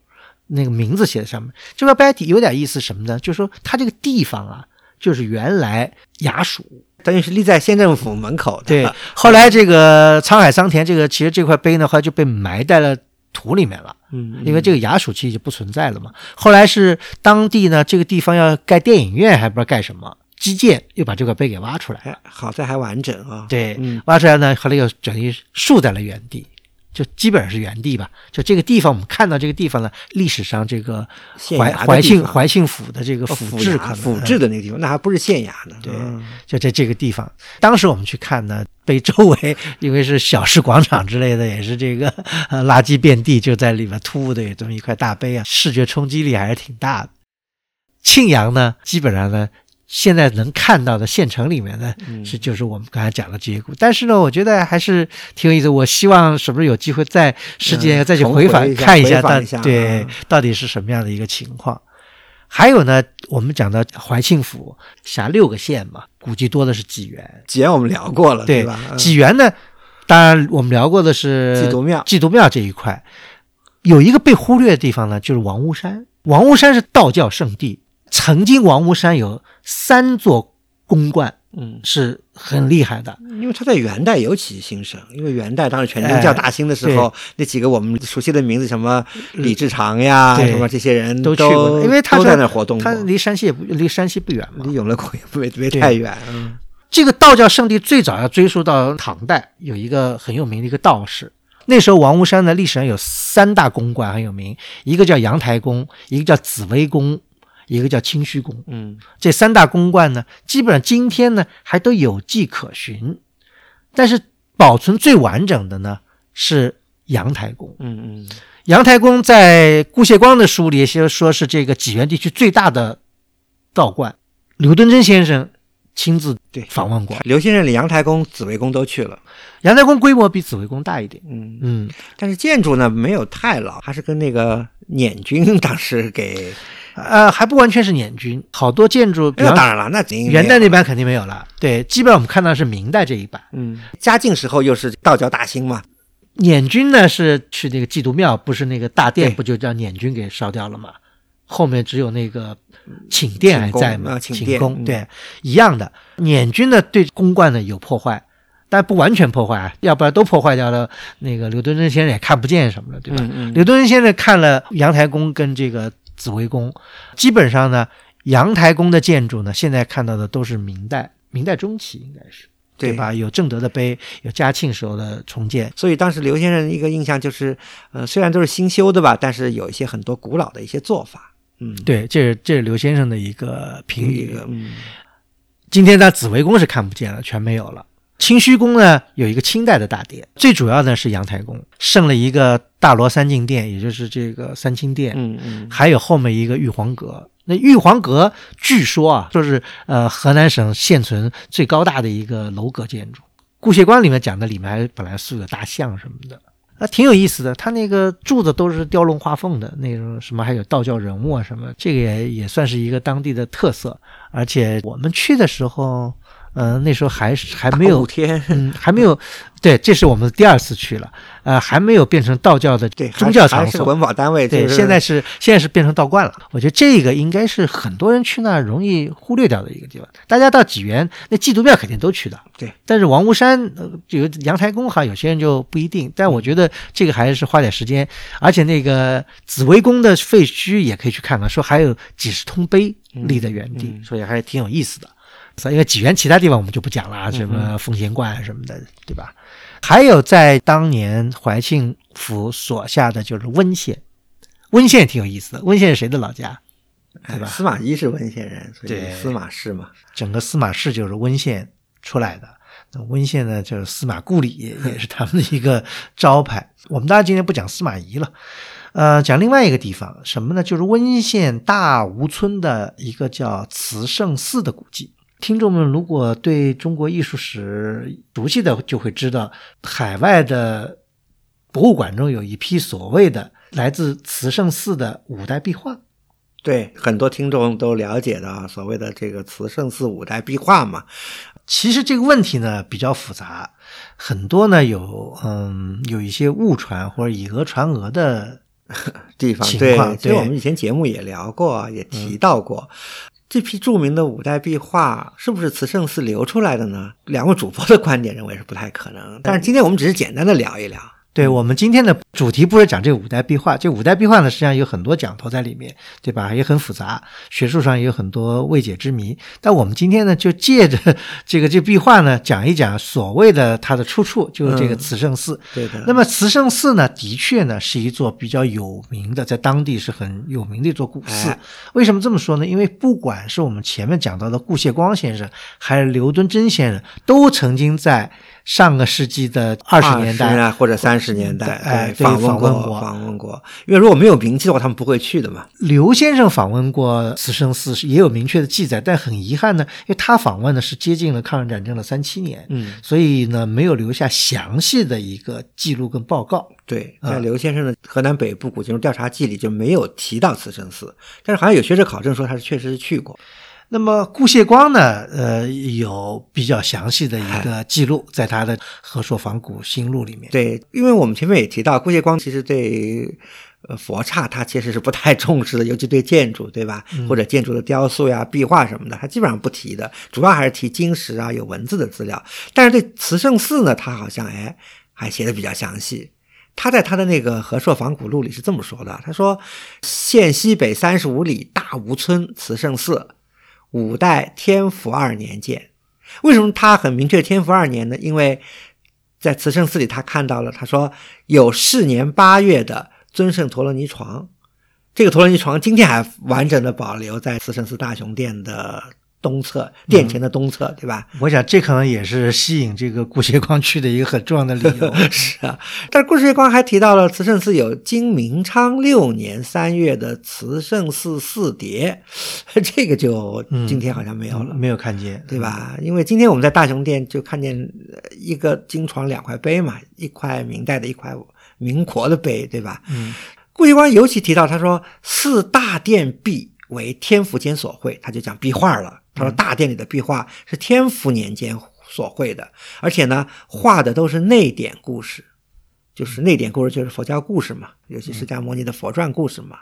那个名字写在上面。这个碑体有点意思什么呢？就是说他这个地方啊，就是原来衙署，等于是立在县政府门口。对，后来这个沧海桑田，这个其实这块碑呢，后来就被埋在了土里面了。嗯，因为这个衙署其实就不存在了嘛。后来是当地呢，这个地方要盖电影院，还不知道盖什么，基建又把这个碑给挖出来，好在还完整啊。对，挖出来呢，后来又等于竖在了原地。就基本上是原地吧。就这个地方，我们看到这个地方呢，历史上这个怀怀庆怀庆府的这个府治，府治的那个地方，那还不是县衙呢。对，就在这个地方。当时我们去看呢，被周围因为是小市广场之类的，也是这个 垃圾遍地，就在里面突兀的有这么一块大碑啊，视觉冲击力还是挺大的。庆阳呢，基本上呢。现在能看到的县城里面呢，是就是我们刚才讲的这些故，但是呢，我觉得还是挺有意思。我希望是不是有机会在世界再去回访看一下，到对到底是什么样的一个情况。还有呢，我们讲到怀庆府辖六个县嘛，估计多的是济源。济源我们聊过了，对吧？济源呢，当然我们聊过的是祭祖庙，祭祖庙这一块，有一个被忽略的地方呢，就是王屋山。王屋山是道教圣地。曾经王屋山有三座宫观，嗯，是很厉害的，因为它在元代尤其兴盛。因为元代当时全真教大兴的时候，那几个我们熟悉的名字，什么李志长呀，什么这些人都去过，因为他在那活动。他离山西也不离山西不远嘛，离永乐宫也不没太远。嗯，这个道教圣地最早要追溯到唐代，有一个很有名的一个道士。那时候王屋山的历史上有三大宫观很有名，一个叫阳台宫，一个叫紫薇宫。一个叫清虚宫，嗯，这三大宫观呢，基本上今天呢还都有迹可循，但是保存最完整的呢是阳台宫，嗯嗯，阳台宫在顾谢光的书里就说是这个济源地区最大的道观，刘敦桢先生亲自对。访问过，刘先生连阳台宫、紫薇宫都去了，阳台宫规模比紫薇宫大一点，嗯。嗯，但是建筑呢没有太老，还是跟那个捻军当时给。呃，还不完全是捻军，好多建筑。那当然了，那元代那版肯定没有了。对，基本上我们看到是明代这一版。嗯，嘉靖时候又是道教大兴嘛。捻军呢是去那个祭祖庙，不是那个大殿，不就叫捻军给烧掉了吗？后面只有那个寝殿还在嘛？寝宫对，一样的。捻军呢对宫观呢有破坏，但不完全破坏啊，要不然都破坏掉了。那个刘敦桢先生也看不见什么了，对吧？嗯刘敦桢先生看了阳台宫跟这个。紫微宫，基本上呢，阳台宫的建筑呢，现在看到的都是明代，明代中期应该是，对吧？有正德的碑，有嘉庆时候的重建，所以当时刘先生一个印象就是，呃，虽然都是新修的吧，但是有一些很多古老的一些做法。嗯，对，这是这是刘先生的一个评语。嗯，今天在紫微宫是看不见了，全没有了。清虚宫呢有一个清代的大殿，最主要呢是阳台宫，剩了一个大罗三进殿，也就是这个三清殿，嗯嗯，还有后面一个玉皇阁。那玉皇阁据说啊，说是呃河南省现存最高大的一个楼阁建筑。顾谢观里面讲的里面还本来塑有大象什么的，啊挺有意思的。它那个柱子都是雕龙画凤的那种，什么还有道教人物啊什么，这个也也算是一个当地的特色。而且我们去的时候。嗯，那时候还是还没有，嗯，还没有，对，这是我们第二次去了，呃，还没有变成道教的宗教场所，文保单位，对，现在是现在是变成道观了。我觉得这个应该是很多人去那容易忽略掉的一个地方。大家到济源那祭祖庙肯定都去的，对。但是王屋山有阳台宫哈，有些人就不一定。但我觉得这个还是花点时间，而且那个紫薇宫的废墟也可以去看看，说还有几十通碑立在原地，所以还是挺有意思的。因为济源其他地方我们就不讲了，什么奉贤观什么的，对吧？还有在当年怀庆府所下的就是温县，温县挺有意思的。温县是谁的老家？对吧？司马懿是温县人，所以司马氏嘛，整个司马氏就是温县出来的。那温县呢，就是司马故里，也是他们的一个招牌。我们当然今天不讲司马懿了，呃，讲另外一个地方，什么呢？就是温县大吴村的一个叫慈圣寺的古迹。听众们如果对中国艺术史熟悉的，就会知道，海外的博物馆中有一批所谓的来自慈圣寺的五代壁画。对，很多听众都了解的啊，所谓的这个慈圣寺五代壁画嘛。其实这个问题呢比较复杂，很多呢有嗯有一些误传或者以讹传讹的 地方。情况，对，我们以前节目也聊过，也提到过。这批著名的五代壁画是不是慈圣寺留出来的呢？两位主播的观点认为是不太可能，但是今天我们只是简单的聊一聊。对我们今天的主题不是讲这个五代壁画，这五代壁画呢，实际上有很多讲头在里面，对吧？也很复杂，学术上也有很多未解之谜。但我们今天呢，就借着 这个这壁画呢，讲一讲所谓的它的出处，就是这个慈圣寺。对的。那么慈圣寺呢，的确呢是一座比较有名的，在当地是很有名的一座古寺。为什么这么说呢？因为不管是我们前面讲到的顾谢光先生，还是刘敦桢先生，都曾经在。上个世纪的二十年代或者三十年代，哎，访问过，访问过。因为如果没有名气的话，他们不会去的嘛。刘先生访问过慈生寺，是也有明确的记载，但很遗憾呢，因为他访问的是接近了抗日战争的三七年，嗯，所以呢，没有留下详细的一个记录跟报告。对，在刘先生的河南北部古建筑调查记里就没有提到慈生寺，但是好像有学者考证说他是确实是去过。那么顾谢光呢？呃，有比较详细的一个记录，在他的《和硕仿古新录》里面。对，因为我们前面也提到，顾谢光其实对呃佛刹他其实是不太重视的，尤其对建筑，对吧？或者建筑的雕塑呀、壁画什么的，他基本上不提的，主要还是提金石啊、有文字的资料。但是对慈圣寺呢，他好像哎还写的比较详细。他在他的那个《和硕仿古录》里是这么说的：他说，县西北三十五里大吴村慈圣寺。五代天福二年建，为什么他很明确天福二年呢？因为在慈圣寺里，他看到了，他说有四年八月的尊圣陀罗尼床，这个陀罗尼床今天还完整的保留在慈圣寺大雄殿的。东侧殿前的东侧，对吧？我想这可能也是吸引这个顾颉光去的一个很重要的理由。是啊，但是顾颉光还提到了慈圣寺有金明昌六年三月的慈圣寺四叠，这个就今天好像没有了，没有看见，对吧？因为今天我们在大雄殿就看见一个金床两块碑嘛，一块明代的一块民国的碑，对吧？嗯，顾颉光尤其提到，他说四大殿壁为天福间所绘，他就讲壁画了。他说：“大殿里的壁画是天福年间所绘的，而且呢，画的都是内典故事，就是内典故事，就是佛教故事嘛，尤其释迦牟尼的佛传故事嘛。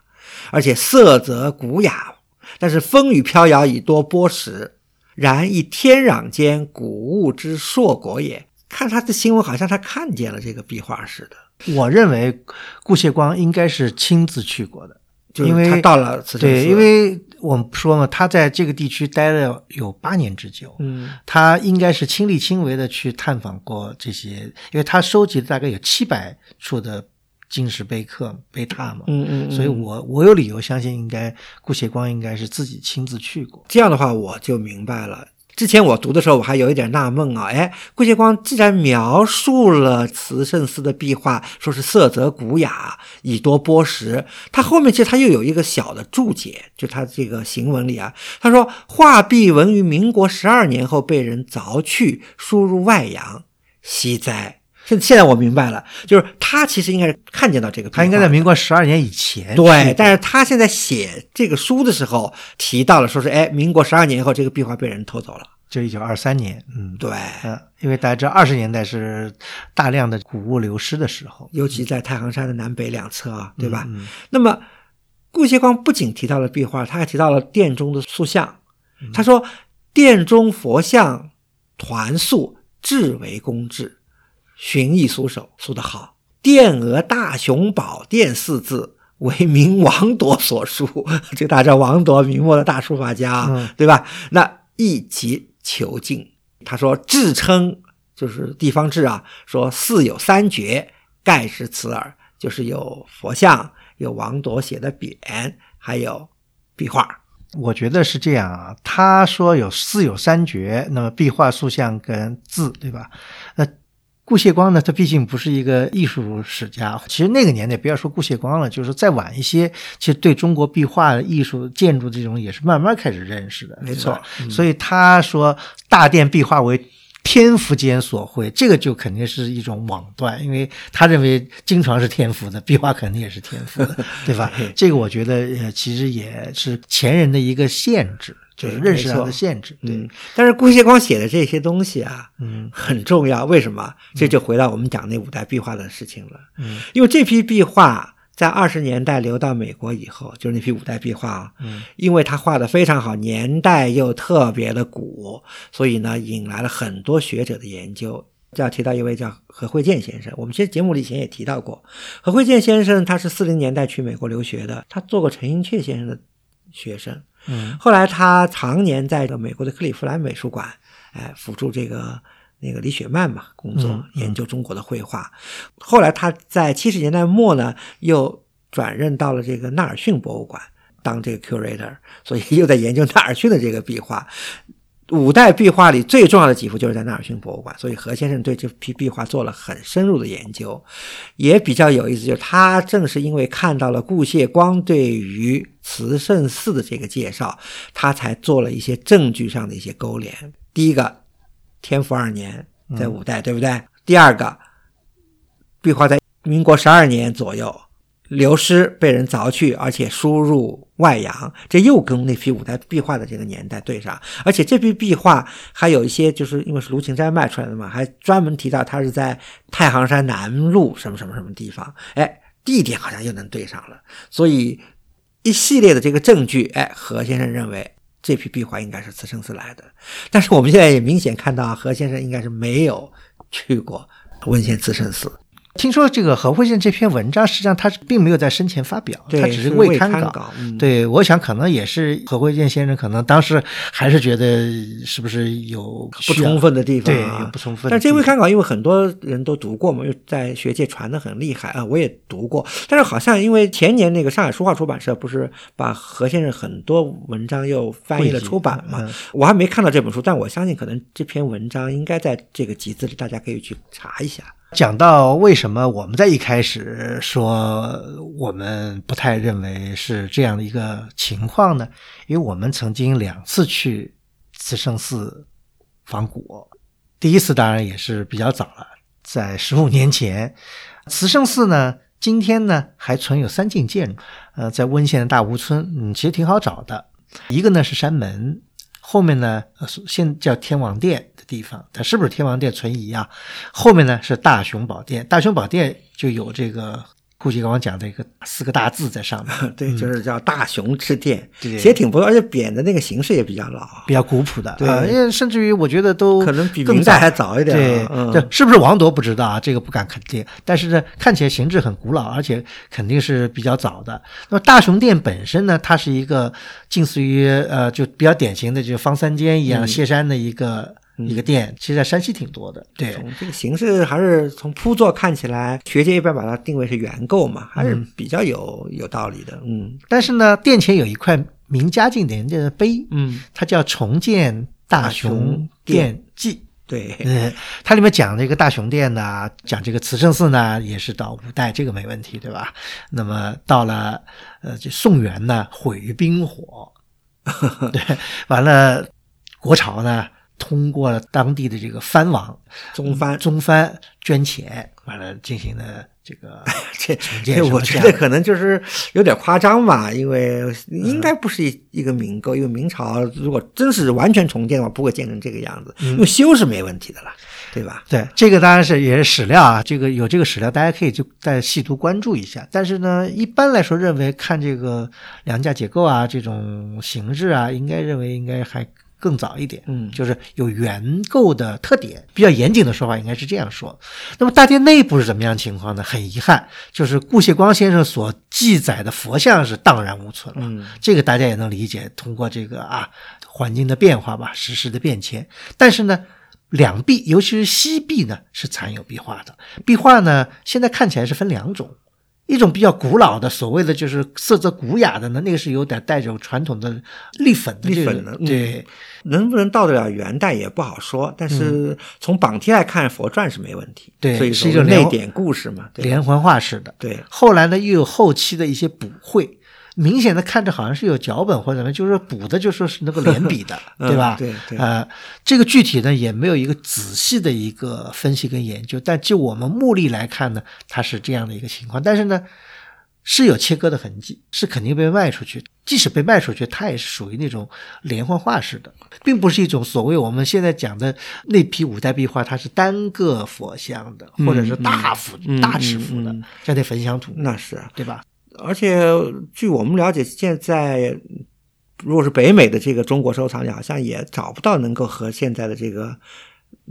而且色泽古雅，但是风雨飘摇以多波石，然以天壤间古物之硕果也。看他的新闻，好像他看见了这个壁画似的。我认为顾谢光应该是亲自去过的。”因为他到了对，因为我们说嘛，他在这个地区待了有八年之久，嗯，他应该是亲力亲为的去探访过这些，因为他收集了大概有七百处的金石碑刻碑拓嘛，嗯嗯，所以我我有理由相信，应该顾颉光应该是自己亲自去过。这样的话，我就明白了。之前我读的时候，我还有一点纳闷啊，哎，顾颉光既然描述了慈圣寺的壁画，说是色泽古雅，以多波石，他后面其实他又有一个小的注解，就他这个行文里啊，他说画壁文于民国十二年后被人凿去，输入外洋，惜哉。现现在我明白了，就是他其实应该是看见到这个，他应该在民国十二年以前。对，但是他现在写这个书的时候提到了，说是哎，民国十二年以后这个壁画被人偷走了，就一九二三年。嗯，对，嗯，因为大家知道二十年代是大量的古物流失的时候，尤其在太行山的南北两侧啊，对吧？那么顾颉光不仅提到了壁画，他还提到了殿中的塑像。他说，殿中佛像团塑至为工致。寻艺苏手，书得好。殿额大雄宝殿四字为明王铎所书，这大家王铎，明末的大书法家，对吧？那一级求进。他说志称就是地方志啊，说寺有三绝，盖是此耳，就是有佛像，有王铎写的匾，还有壁画。我觉得是这样啊。他说有四有三绝，那么壁画、塑像跟字，对吧？那。顾谢光呢，他毕竟不是一个艺术史家。其实那个年代，不要说顾谢光了，就是再晚一些，其实对中国壁画艺术、建筑这种也是慢慢开始认识的。没错，所以他说大殿壁画为天福间所绘，这个就肯定是一种妄断，因为他认为经常是天福的，壁画肯定也是天福的，对吧？这个我觉得呃，其实也是前人的一个限制。就是认识上的限制，对。但是顾颉光写的这些东西啊，嗯，很重要。为什么？这就回到我们讲那五代壁画的事情了。嗯，因为这批壁画在二十年代流到美国以后，就是那批五代壁画啊，嗯，因为他画的非常好，年代又特别的古，所以呢，引来了很多学者的研究。就要提到一位叫何惠健先生。我们其实节目里以前也提到过，何惠健先生他是四零年代去美国留学的，他做过陈寅恪先生的学生。嗯，后来他常年在美国的克利夫兰美术馆，哎，辅助这个那个李雪曼嘛工作，研究中国的绘画。后来他在七十年代末呢，又转任到了这个纳尔逊博物馆当这个 curator，所以又在研究纳尔逊的这个壁画。五代壁画里最重要的几幅就是在纳尔逊博物馆，所以何先生对这批壁画做了很深入的研究，也比较有意思。就是他正是因为看到了顾谢光对于慈圣寺的这个介绍，他才做了一些证据上的一些勾连。第一个，天福二年在五代，对不对？第二个，壁画在民国十二年左右。流失被人凿去，而且输入外洋，这又跟那批五代壁画的这个年代对上。而且这批壁画还有一些，就是因为是卢芹斋卖出来的嘛，还专门提到它是在太行山南麓什么什么什么地方。哎，地点好像又能对上了。所以一系列的这个证据，哎，何先生认为这批壁画应该是慈圣寺来的。但是我们现在也明显看到，何先生应该是没有去过文献慈圣寺。听说这个何慧健这篇文章，实际上他并没有在生前发表，他只是未刊稿。对，我想可能也是何慧健先生可能当时还是觉得是不是有不充分的地方，对，不充分。但这未刊稿因为很多人都读过嘛，又在学界传的很厉害啊，我也读过。但是好像因为前年那个上海书画出版社不是把何先生很多文章又翻译了出版嘛，我还没看到这本书，但我相信可能这篇文章应该在这个集子里，大家可以去查一下。讲到为什么我们在一开始说我们不太认为是这样的一个情况呢？因为我们曾经两次去慈圣寺访古，第一次当然也是比较早了，在十五年前。慈圣寺呢，今天呢还存有三进建筑，呃，在温县的大吴村，嗯，其实挺好找的。一个呢是山门。后面呢，现叫天王殿的地方，它是不是天王殿存疑啊？后面呢是大雄宝殿，大雄宝殿就有这个。顾颉刚刚讲的一个四个大字在上面，对，就是叫大雄之殿，其实挺不错，而且匾的那个形式也比较老，比较古朴的，对，因为甚至于我觉觉得都可能比明代还早一点，对，这是不是王铎不知道啊？这个不敢肯定，但是呢，看起来形制很古老，而且肯定是比较早的。那么大雄殿本身呢，它是一个近似于呃，就比较典型的，就方三间一样歇山的一个。一个店，其实在山西挺多的。对，从这个形式还是从铺座看起来，学界一般把它定位是原构嘛，还是比较有有道理的。嗯，但是呢，殿前有一块明嘉靖年间的碑，嗯，它叫《重建大雄殿记》。对，嗯，它里面讲这个大雄殿呢，讲这个慈圣寺呢，也是到五代，这个没问题，对吧？那么到了呃，这宋元呢，毁于冰火，对，完了国朝呢。通过了当地的这个藩王宗藩，宗藩捐钱，完了进行了这个 这这，我觉得可能就是有点夸张吧，因为应该不是一一个民构，因为明朝如果真是完全重建的话，不会建成这个样子，因为修是没问题的了，对吧？对，这个当然是也是史料啊，这个有这个史料，大家可以就再细读关注一下。但是呢，一般来说认为看这个梁架结构啊，这种形式啊，应该认为应该还。更早一点，嗯，就是有原构的特点，比较严谨的说法应该是这样说。那么大殿内部是怎么样情况呢？很遗憾，就是顾颉光先生所记载的佛像是荡然无存了。嗯，这个大家也能理解，通过这个啊环境的变化吧，时势的变迁。但是呢，两壁，尤其是西壁呢，是残有壁画的。壁画呢，现在看起来是分两种。一种比较古老的，所谓的就是色泽古雅的呢，那个是有点带着传统的立粉的立粉的，对，能不能到得了元代也不好说。但是从榜题来看，佛传是没问题，对，所以是一个内典故事嘛，连环画式的。对，后来呢，又有后期的一些补绘。明显的看着好像是有脚本或者什么，就是补的就说是那个连笔的，对吧？对对。呃，这个具体呢也没有一个仔细的一个分析跟研究，但就我们目力来看呢，它是这样的一个情况。但是呢，是有切割的痕迹，是肯定被卖出去。即使被卖出去，它也是属于那种连环画式的，并不是一种所谓我们现在讲的那批五代壁画，它是单个佛像的，或者是大幅大尺幅的，像那焚香图，那是对吧？而且据我们了解，现在如果是北美的这个中国收藏家，好像也找不到能够和现在的这个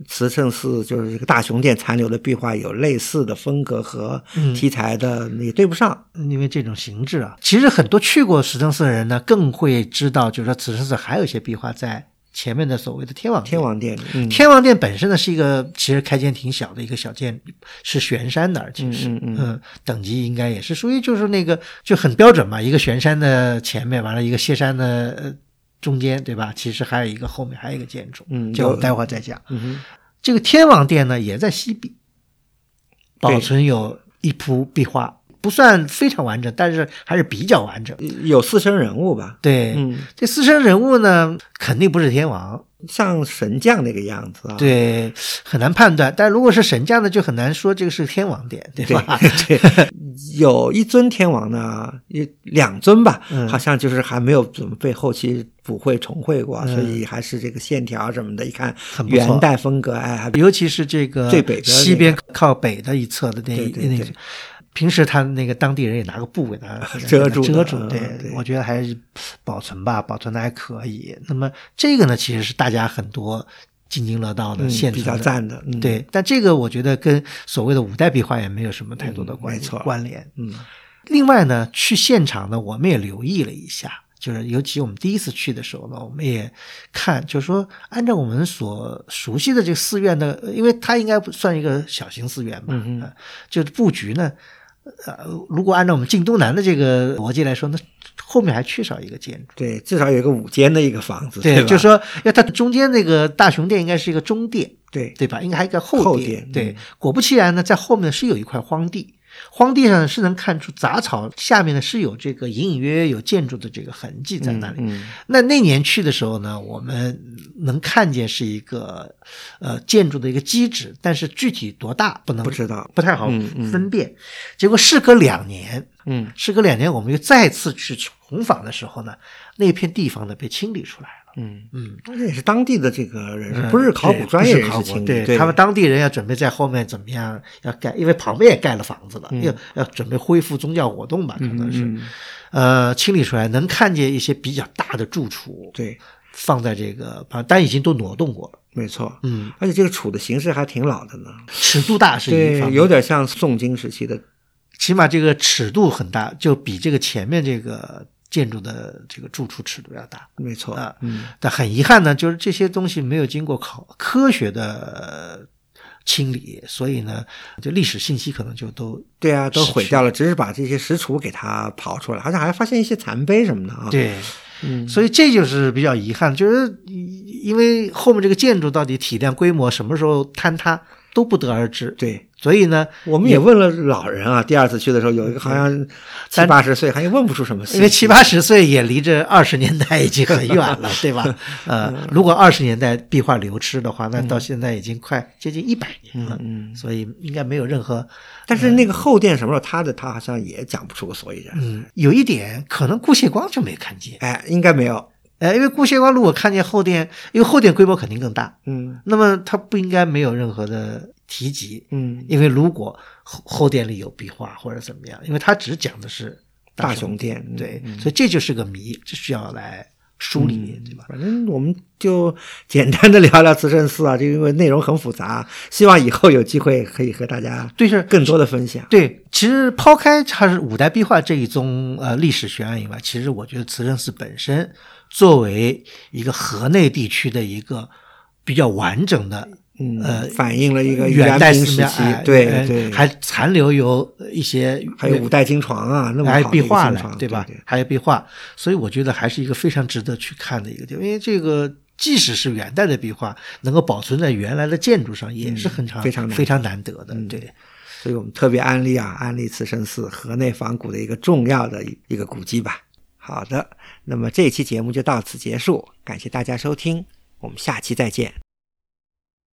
慈圣寺就是这个大雄殿残留的壁画有类似的风格和题材的，也对不上，因为这种形制啊。其实很多去过慈圣寺的人呢，更会知道，就是说慈圣寺还有一些壁画在前面的所谓的天王天王殿。天王殿本身呢是一个其实开间挺小的一个小建，是悬山的，而且是嗯等级应该也是属于就是那个就很标准嘛，一个悬山的前面完了一个歇山的。中间对吧？其实还有一个后面还有一个建筑，嗯，就待会儿再讲。嗯这个天王殿呢也在西壁，保存有一幅壁画，不算非常完整，但是还是比较完整。有四身人物吧？对，嗯，这四身人物呢肯定不是天王。像神将那个样子啊，对，很难判断。但如果是神将呢，就很难说这个是天王殿，对吧？对，有一尊天王呢，一两尊吧，好像就是还没有怎么被后期补绘重绘过，所以还是这个线条什么的，一看元代风格，哎，尤其是这个最北西边靠北的一侧的那那。平时他那个当地人也拿个布给他 遮住遮住，对，我觉得还是保存吧，保存的还可以。那么这个呢，其实是大家很多津津乐道的，现比较赞的，对。但这个我觉得跟所谓的五代壁画也没有什么太多的关联。嗯。另外呢，去现场呢，我们也留意了一下，就是尤其我们第一次去的时候呢，我们也看，就是说按照我们所熟悉的这个寺院的，因为它应该算一个小型寺院吧，嗯，就是布局呢。呃，如果按照我们晋东南的这个逻辑来说，那后面还缺少一个建筑。对，至少有一个五间的一个房子。对，就是说，要它中间那个大雄殿应该是一个中殿，对对吧？应该还有一个后殿。对，果不其然呢，在后面是有一块荒地。荒地上是能看出杂草下面呢是有这个隐隐约约有建筑的这个痕迹在那里。那那年去的时候呢，我们能看见是一个呃建筑的一个基址，但是具体多大不能不知道，不太好分辨。结果事隔两年，嗯，事隔两年，我们又再次去重访的时候呢，那片地方呢被清理出来了。嗯。嗯，这也是当地的这个人，不是考古专业考古，对他们当地人要准备在后面怎么样要盖，因为旁边也盖了房子了，要要准备恢复宗教活动吧，可能是，呃，清理出来能看见一些比较大的住处，对，放在这个，但已经都挪动过了，没错，嗯，而且这个楚的形式还挺老的呢，尺度大是一方，有点像宋金时期的，起码这个尺度很大，就比这个前面这个。建筑的这个住处尺度要大，没错。啊，嗯，但很遗憾呢，就是这些东西没有经过考科学的清理，所以呢，就历史信息可能就都对啊，都毁掉了，只是把这些石橱给它刨出来，好像还发现一些残碑什么的啊，对，嗯，所以这就是比较遗憾，就是因为后面这个建筑到底体量规模什么时候坍塌都不得而知，对。所以呢，我们也问了老人啊。第二次去的时候，有一个好像七八十岁，好像问不出什么。因为七八十岁也离这二十年代已经很远了，对吧？呃，如果二十年代壁画流失的话，那到现在已经快接近一百年了。嗯，所以应该没有任何。但是那个后殿什么时候塌的，他好像也讲不出个所以然。嗯，有一点可能顾谢光就没看见。哎，应该没有。哎，因为顾谢光如果看见后殿，因为后殿规模肯定更大。嗯，那么他不应该没有任何的。提及，嗯，因为如果后后殿里有壁画或者怎么样，因为他只讲的是大雄殿，对，所以这就是个谜，这需要来梳理，对吧？反正我们就简单的聊聊慈圣寺啊，就因为内容很复杂，希望以后有机会可以和大家对是更多的分享。对，其实抛开它是五代壁画这一宗呃历史悬案以外，其实我觉得慈圣寺本身作为一个河内地区的一个比较完整的。嗯，呃，反映了一个元代时期，对对，还残留有一些，还有五代金床啊，那么还有壁画呢，对吧？还有壁画，所以我觉得还是一个非常值得去看的一个地方。因为这个即使是元代的壁画，能够保存在原来的建筑上，也是非常非常难得的。对，所以我们特别安利啊，安利慈圣寺河内仿古的一个重要的一个古迹吧。好的，那么这期节目就到此结束，感谢大家收听，我们下期再见。